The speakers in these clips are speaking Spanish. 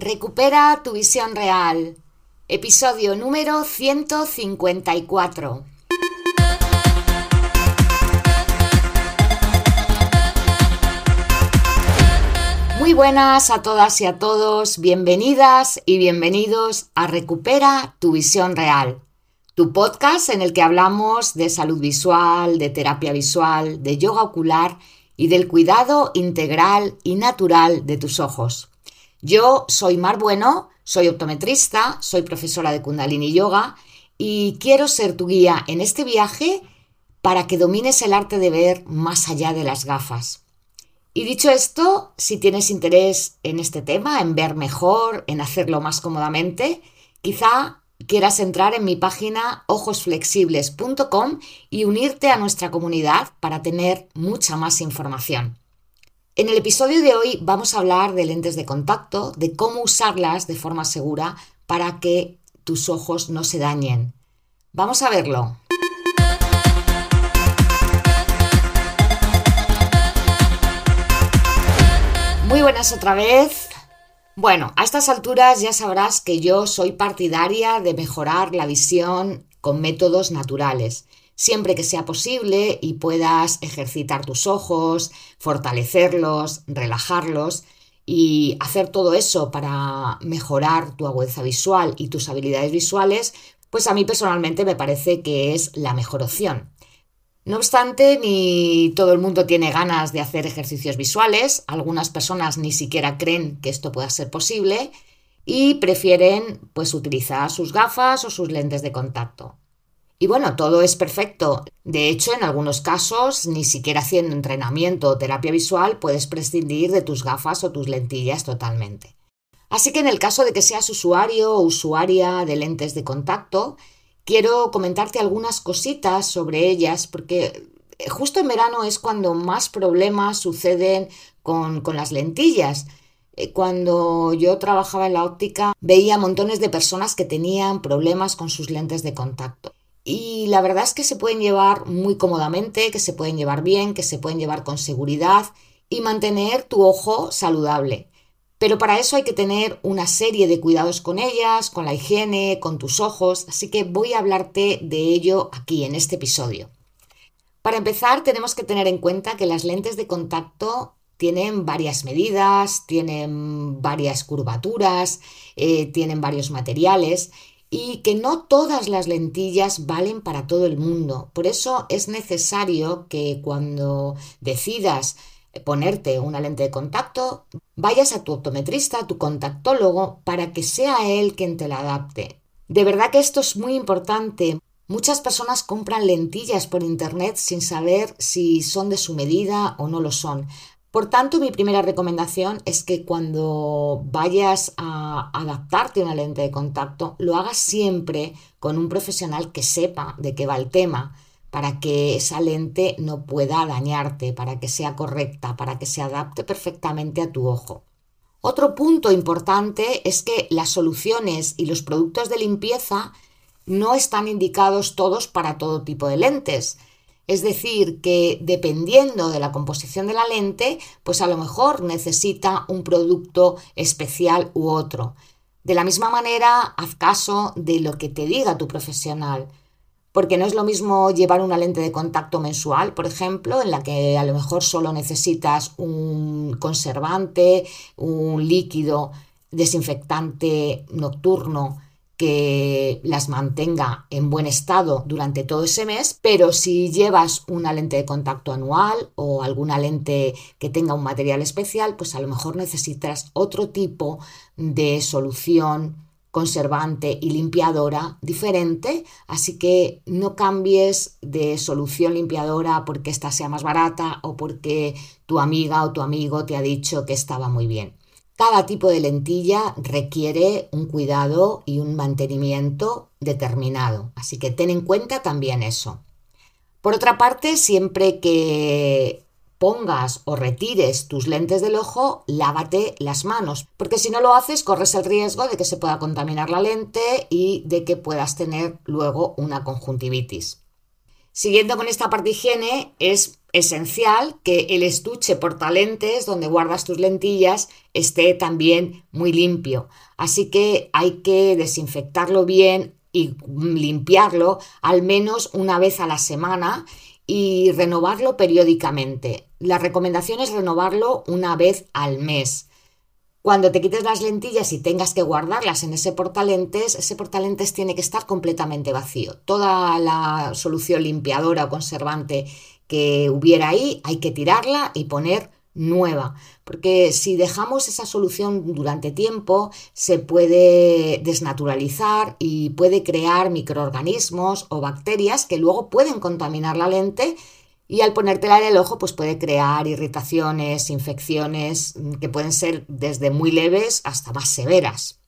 Recupera tu visión real. Episodio número 154. Muy buenas a todas y a todos, bienvenidas y bienvenidos a Recupera tu visión real, tu podcast en el que hablamos de salud visual, de terapia visual, de yoga ocular y del cuidado integral y natural de tus ojos. Yo soy Mar Bueno, soy optometrista, soy profesora de Kundalini Yoga y quiero ser tu guía en este viaje para que domines el arte de ver más allá de las gafas. Y dicho esto, si tienes interés en este tema, en ver mejor, en hacerlo más cómodamente, quizá quieras entrar en mi página ojosflexibles.com y unirte a nuestra comunidad para tener mucha más información. En el episodio de hoy vamos a hablar de lentes de contacto, de cómo usarlas de forma segura para que tus ojos no se dañen. Vamos a verlo. Muy buenas otra vez. Bueno, a estas alturas ya sabrás que yo soy partidaria de mejorar la visión con métodos naturales siempre que sea posible y puedas ejercitar tus ojos, fortalecerlos, relajarlos y hacer todo eso para mejorar tu agudeza visual y tus habilidades visuales, pues a mí personalmente me parece que es la mejor opción. No obstante, ni todo el mundo tiene ganas de hacer ejercicios visuales, algunas personas ni siquiera creen que esto pueda ser posible y prefieren pues utilizar sus gafas o sus lentes de contacto. Y bueno, todo es perfecto. De hecho, en algunos casos, ni siquiera haciendo entrenamiento o terapia visual, puedes prescindir de tus gafas o tus lentillas totalmente. Así que en el caso de que seas usuario o usuaria de lentes de contacto, quiero comentarte algunas cositas sobre ellas porque justo en verano es cuando más problemas suceden con, con las lentillas. Eh, cuando yo trabajaba en la óptica veía montones de personas que tenían problemas con sus lentes de contacto. Y la verdad es que se pueden llevar muy cómodamente, que se pueden llevar bien, que se pueden llevar con seguridad y mantener tu ojo saludable. Pero para eso hay que tener una serie de cuidados con ellas, con la higiene, con tus ojos, así que voy a hablarte de ello aquí en este episodio. Para empezar, tenemos que tener en cuenta que las lentes de contacto tienen varias medidas, tienen varias curvaturas, eh, tienen varios materiales y que no todas las lentillas valen para todo el mundo. Por eso es necesario que cuando decidas ponerte una lente de contacto, vayas a tu optometrista, a tu contactólogo, para que sea él quien te la adapte. De verdad que esto es muy importante. Muchas personas compran lentillas por internet sin saber si son de su medida o no lo son. Por tanto, mi primera recomendación es que cuando vayas a adaptarte a una lente de contacto, lo hagas siempre con un profesional que sepa de qué va el tema, para que esa lente no pueda dañarte, para que sea correcta, para que se adapte perfectamente a tu ojo. Otro punto importante es que las soluciones y los productos de limpieza no están indicados todos para todo tipo de lentes. Es decir, que dependiendo de la composición de la lente, pues a lo mejor necesita un producto especial u otro. De la misma manera, haz caso de lo que te diga tu profesional, porque no es lo mismo llevar una lente de contacto mensual, por ejemplo, en la que a lo mejor solo necesitas un conservante, un líquido desinfectante nocturno que las mantenga en buen estado durante todo ese mes, pero si llevas una lente de contacto anual o alguna lente que tenga un material especial, pues a lo mejor necesitas otro tipo de solución conservante y limpiadora diferente, así que no cambies de solución limpiadora porque esta sea más barata o porque tu amiga o tu amigo te ha dicho que estaba muy bien. Cada tipo de lentilla requiere un cuidado y un mantenimiento determinado, así que ten en cuenta también eso. Por otra parte, siempre que pongas o retires tus lentes del ojo, lávate las manos, porque si no lo haces corres el riesgo de que se pueda contaminar la lente y de que puedas tener luego una conjuntivitis. Siguiendo con esta parte higiene, es esencial que el estuche portalentes donde guardas tus lentillas esté también muy limpio. Así que hay que desinfectarlo bien y limpiarlo al menos una vez a la semana y renovarlo periódicamente. La recomendación es renovarlo una vez al mes. Cuando te quites las lentillas y tengas que guardarlas en ese portalentes, ese portalentes tiene que estar completamente vacío. Toda la solución limpiadora o conservante que hubiera ahí hay que tirarla y poner nueva, porque si dejamos esa solución durante tiempo se puede desnaturalizar y puede crear microorganismos o bacterias que luego pueden contaminar la lente y al ponértela en el ojo, pues puede crear irritaciones, infecciones mm, que pueden ser desde muy leves hasta más severas.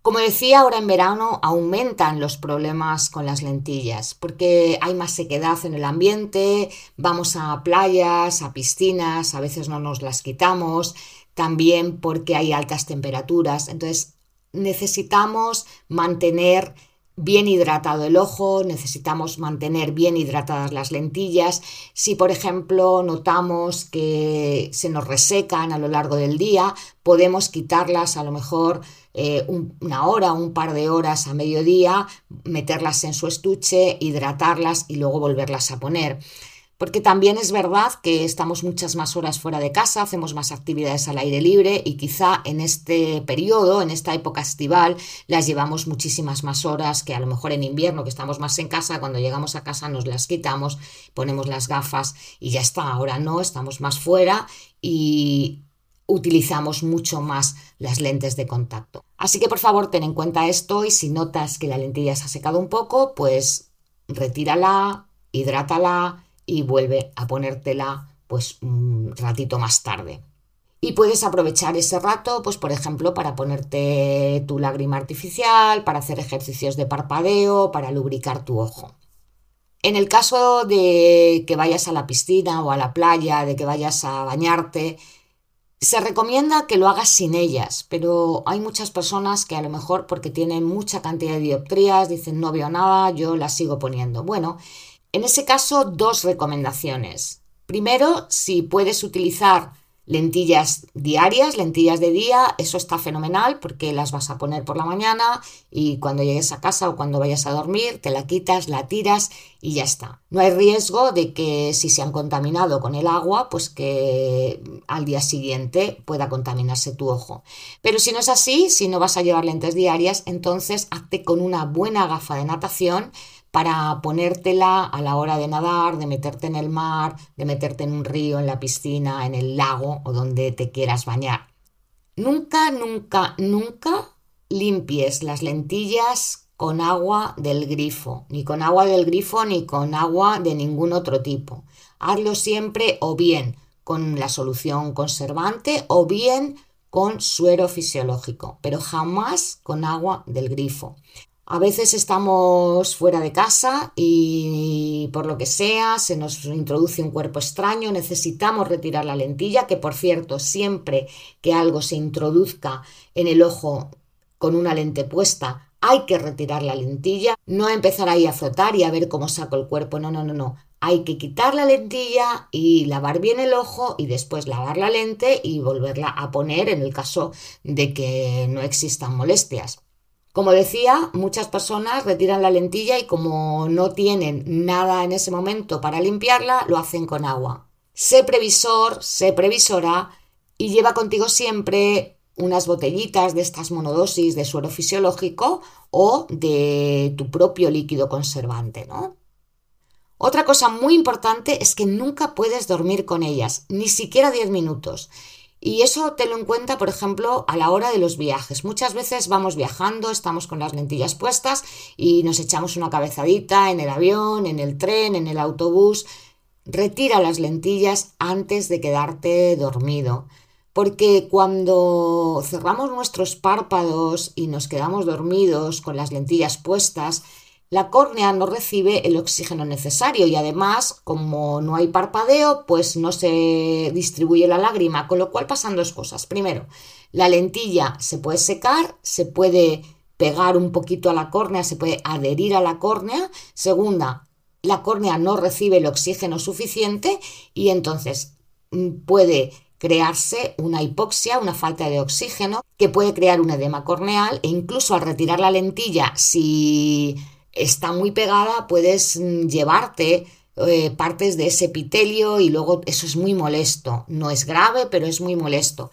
Como decía, ahora en verano aumentan los problemas con las lentillas porque hay más sequedad en el ambiente, vamos a playas, a piscinas, a veces no nos las quitamos, también porque hay altas temperaturas. Entonces necesitamos mantener bien hidratado el ojo, necesitamos mantener bien hidratadas las lentillas. Si, por ejemplo, notamos que se nos resecan a lo largo del día, podemos quitarlas a lo mejor eh, una hora, un par de horas a mediodía, meterlas en su estuche, hidratarlas y luego volverlas a poner porque también es verdad que estamos muchas más horas fuera de casa, hacemos más actividades al aire libre y quizá en este periodo, en esta época estival, las llevamos muchísimas más horas que a lo mejor en invierno, que estamos más en casa, cuando llegamos a casa nos las quitamos, ponemos las gafas y ya está. Ahora no, estamos más fuera y utilizamos mucho más las lentes de contacto. Así que por favor ten en cuenta esto y si notas que la lentilla se ha secado un poco, pues retírala, hidrátala y vuelve a ponértela pues un ratito más tarde. Y puedes aprovechar ese rato, pues por ejemplo, para ponerte tu lágrima artificial, para hacer ejercicios de parpadeo, para lubricar tu ojo. En el caso de que vayas a la piscina o a la playa, de que vayas a bañarte, se recomienda que lo hagas sin ellas, pero hay muchas personas que a lo mejor porque tienen mucha cantidad de dioptrías dicen no veo nada, yo las sigo poniendo. Bueno, en ese caso, dos recomendaciones. Primero, si puedes utilizar lentillas diarias, lentillas de día, eso está fenomenal porque las vas a poner por la mañana y cuando llegues a casa o cuando vayas a dormir te la quitas, la tiras y ya está. No hay riesgo de que si se han contaminado con el agua, pues que al día siguiente pueda contaminarse tu ojo. Pero si no es así, si no vas a llevar lentes diarias, entonces hazte con una buena gafa de natación para ponértela a la hora de nadar, de meterte en el mar, de meterte en un río, en la piscina, en el lago o donde te quieras bañar. Nunca, nunca, nunca limpies las lentillas con agua del grifo, ni con agua del grifo ni con agua de ningún otro tipo. Hazlo siempre o bien con la solución conservante o bien con suero fisiológico, pero jamás con agua del grifo. A veces estamos fuera de casa y por lo que sea se nos introduce un cuerpo extraño, necesitamos retirar la lentilla, que por cierto, siempre que algo se introduzca en el ojo con una lente puesta, hay que retirar la lentilla, no empezar ahí a frotar y a ver cómo saco el cuerpo, no, no, no, no. Hay que quitar la lentilla y lavar bien el ojo y después lavar la lente y volverla a poner en el caso de que no existan molestias. Como decía, muchas personas retiran la lentilla y como no tienen nada en ese momento para limpiarla, lo hacen con agua. Sé previsor, sé previsora y lleva contigo siempre unas botellitas de estas monodosis de suero fisiológico o de tu propio líquido conservante, ¿no? Otra cosa muy importante es que nunca puedes dormir con ellas, ni siquiera 10 minutos. Y eso te lo cuenta, por ejemplo, a la hora de los viajes. Muchas veces vamos viajando, estamos con las lentillas puestas y nos echamos una cabezadita en el avión, en el tren, en el autobús. Retira las lentillas antes de quedarte dormido. Porque cuando cerramos nuestros párpados y nos quedamos dormidos con las lentillas puestas, la córnea no recibe el oxígeno necesario y además, como no hay parpadeo, pues no se distribuye la lágrima, con lo cual pasan dos cosas. Primero, la lentilla se puede secar, se puede pegar un poquito a la córnea, se puede adherir a la córnea. Segunda, la córnea no recibe el oxígeno suficiente y entonces mm, puede crearse una hipoxia, una falta de oxígeno, que puede crear un edema corneal e incluso al retirar la lentilla, si está muy pegada, puedes mm, llevarte eh, partes de ese epitelio y luego eso es muy molesto. No es grave, pero es muy molesto.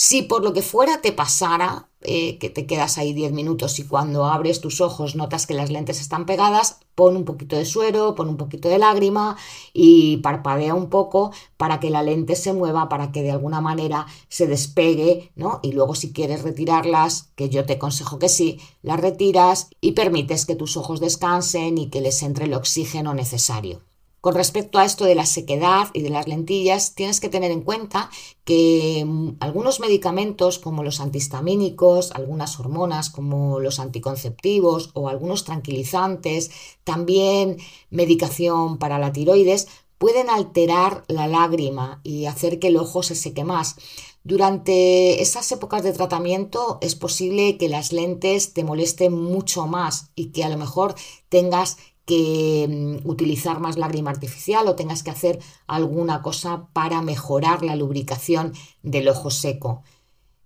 Si por lo que fuera te pasara, eh, que te quedas ahí 10 minutos y cuando abres tus ojos notas que las lentes están pegadas, pon un poquito de suero, pon un poquito de lágrima y parpadea un poco para que la lente se mueva, para que de alguna manera se despegue, ¿no? Y luego si quieres retirarlas, que yo te aconsejo que sí, las retiras y permites que tus ojos descansen y que les entre el oxígeno necesario. Con respecto a esto de la sequedad y de las lentillas, tienes que tener en cuenta que mm, algunos medicamentos como los antihistamínicos, algunas hormonas como los anticonceptivos o algunos tranquilizantes, también medicación para la tiroides, pueden alterar la lágrima y hacer que el ojo se seque más. Durante esas épocas de tratamiento es posible que las lentes te molesten mucho más y que a lo mejor tengas que mm, utilizar más lágrima artificial o tengas que hacer alguna cosa para mejorar la lubricación del ojo seco.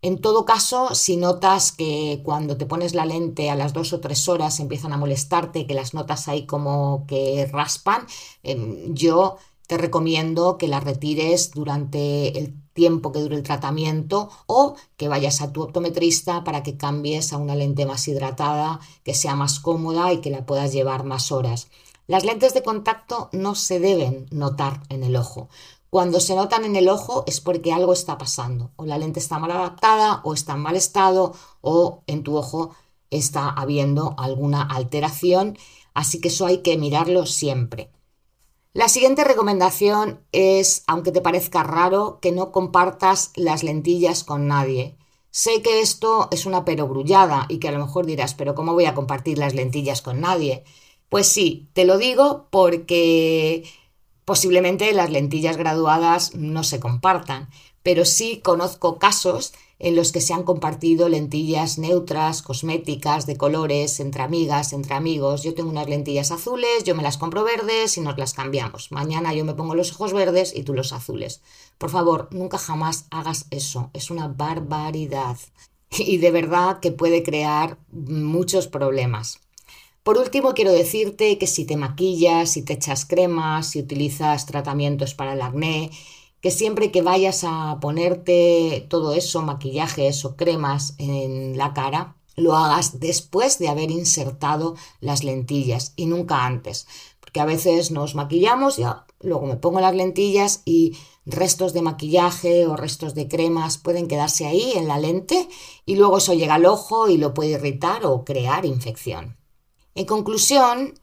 En todo caso, si notas que cuando te pones la lente a las dos o tres horas empiezan a molestarte, que las notas ahí como que raspan, em, yo te recomiendo que la retires durante el tiempo que dure el tratamiento o que vayas a tu optometrista para que cambies a una lente más hidratada, que sea más cómoda y que la puedas llevar más horas. Las lentes de contacto no se deben notar en el ojo. Cuando se notan en el ojo es porque algo está pasando. O la lente está mal adaptada, o está en mal estado, o en tu ojo está habiendo alguna alteración. Así que eso hay que mirarlo siempre. La siguiente recomendación es, aunque te parezca raro, que no compartas las lentillas con nadie. Sé que esto es una perogrullada y que a lo mejor dirás, pero ¿cómo voy a compartir las lentillas con nadie? Pues sí, te lo digo porque posiblemente las lentillas graduadas no se compartan, pero sí conozco casos en los que se han compartido lentillas neutras, cosméticas, de colores, entre amigas, entre amigos. Yo tengo unas lentillas azules, yo me las compro verdes y nos las cambiamos. Mañana yo me pongo los ojos verdes y tú los azules. Por favor, nunca jamás hagas eso. Es una barbaridad. Y de verdad que puede crear muchos problemas. Por último, quiero decirte que si te maquillas, si te echas cremas, si utilizas tratamientos para el acné, que siempre que vayas a ponerte todo eso, maquillajes o cremas en la cara, lo hagas después de haber insertado las lentillas y nunca antes. Porque a veces nos maquillamos, ya luego me pongo las lentillas y restos de maquillaje o restos de cremas pueden quedarse ahí en la lente y luego eso llega al ojo y lo puede irritar o crear infección. En conclusión,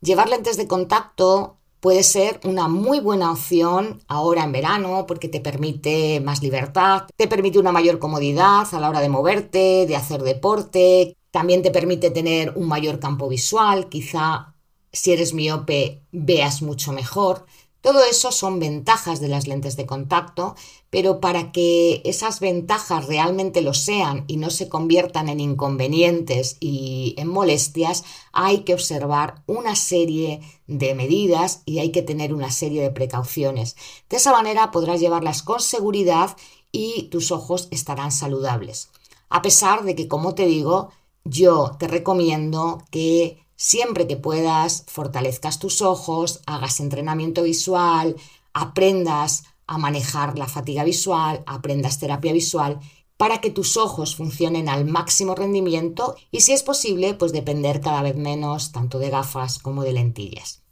llevar lentes de contacto puede ser una muy buena opción ahora en verano porque te permite más libertad, te permite una mayor comodidad a la hora de moverte, de hacer deporte, también te permite tener un mayor campo visual, quizá si eres miope veas mucho mejor. Todo eso son ventajas de las lentes de contacto, pero para que esas ventajas realmente lo sean y no se conviertan en inconvenientes y en molestias, hay que observar una serie de medidas y hay que tener una serie de precauciones. De esa manera podrás llevarlas con seguridad y tus ojos estarán saludables. A pesar de que, como te digo, yo te recomiendo que Siempre que puedas, fortalezcas tus ojos, hagas entrenamiento visual, aprendas a manejar la fatiga visual, aprendas terapia visual para que tus ojos funcionen al máximo rendimiento y si es posible, pues depender cada vez menos tanto de gafas como de lentillas.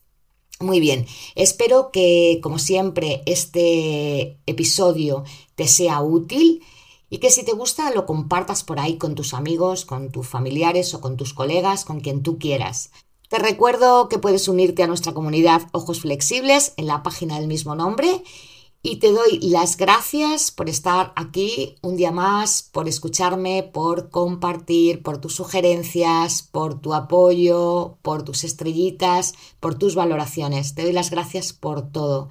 Muy bien, espero que como siempre este episodio te sea útil y que si te gusta lo compartas por ahí con tus amigos, con tus familiares o con tus colegas, con quien tú quieras. Te recuerdo que puedes unirte a nuestra comunidad Ojos Flexibles en la página del mismo nombre y te doy las gracias por estar aquí un día más, por escucharme, por compartir, por tus sugerencias, por tu apoyo, por tus estrellitas, por tus valoraciones. Te doy las gracias por todo.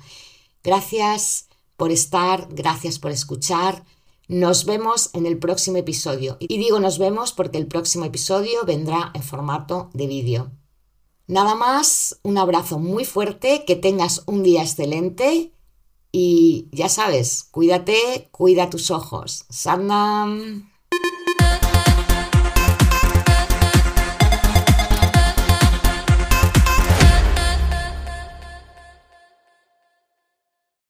Gracias por estar, gracias por escuchar. Nos vemos en el próximo episodio. Y digo nos vemos porque el próximo episodio vendrá en formato de vídeo. Nada más, un abrazo muy fuerte, que tengas un día excelente y ya sabes, cuídate, cuida tus ojos. Sandam.